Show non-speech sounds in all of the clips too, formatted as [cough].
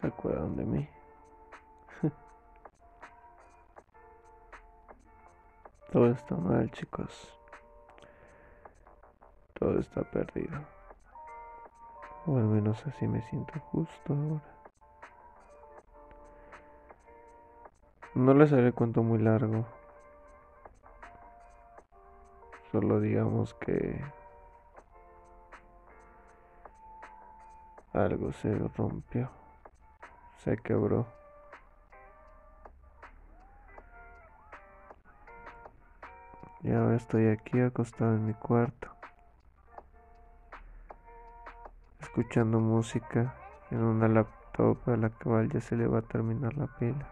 ¿Se acuerdan de mí? [laughs] Todo está mal, chicos. Todo está perdido. O al menos así me siento justo ahora. No les haré cuento muy largo. Solo digamos que algo se rompió, se quebró. Y ahora estoy aquí acostado en mi cuarto, escuchando música en una laptop a la cual ya se le va a terminar la pila.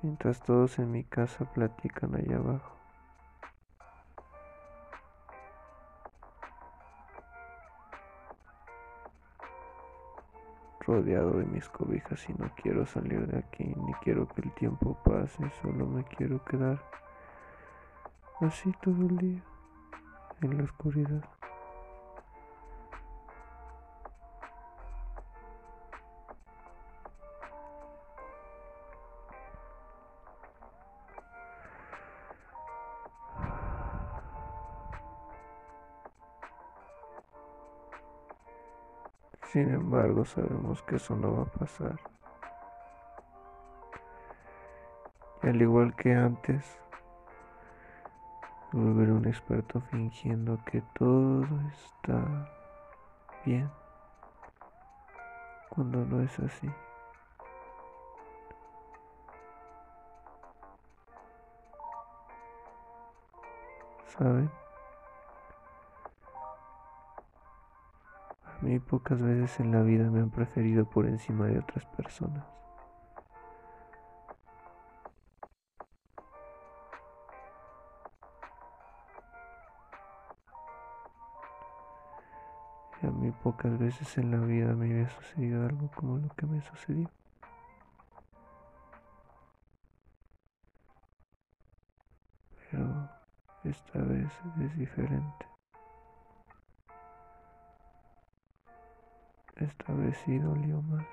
Mientras todos en mi casa platican allá abajo. rodeado de mis cobijas y no quiero salir de aquí, ni quiero que el tiempo pase, solo me quiero quedar así todo el día, en la oscuridad. Sin embargo, sabemos que eso no va a pasar. Y al igual que antes, volveré un experto fingiendo que todo está bien, cuando no es así. ¿Saben? Mí pocas veces en la vida me han preferido por encima de otras personas. Y a mí pocas veces en la vida me había sucedido algo como lo que me sucedió. Pero esta vez es diferente. Esta vez más.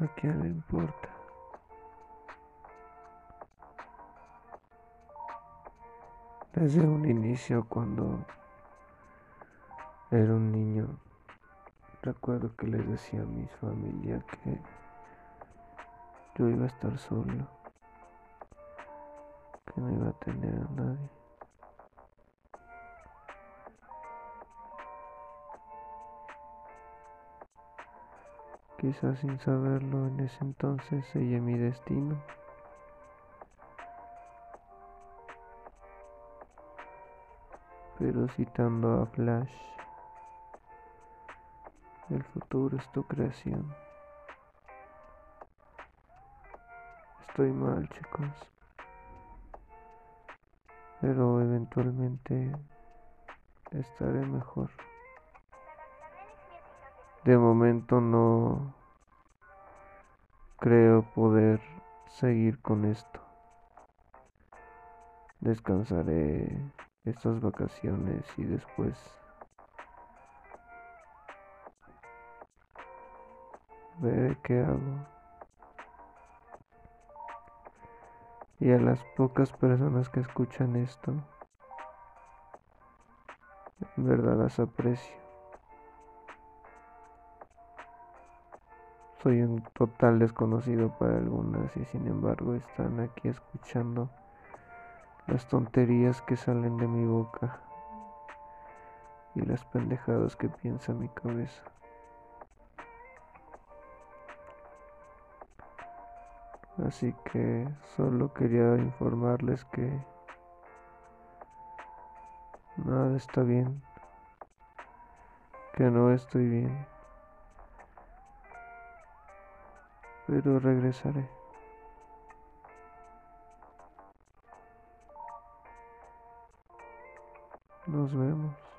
¿A quién le importa? Desde un inicio, cuando era un niño, recuerdo que les decía a mi familia que yo iba a estar solo, que no iba a tener a nadie. Quizás sin saberlo en ese entonces sellé mi destino. Pero citando a Flash, el futuro es tu creación. Estoy mal, chicos. Pero eventualmente estaré mejor. De momento no creo poder seguir con esto. Descansaré estas vacaciones y después veré qué hago. Y a las pocas personas que escuchan esto, en verdad las aprecio. Soy un total desconocido para algunas y sin embargo están aquí escuchando las tonterías que salen de mi boca y las pendejadas que piensa mi cabeza. Así que solo quería informarles que Nada está bien. Que no estoy bien. Pero regresaré. Nos vemos.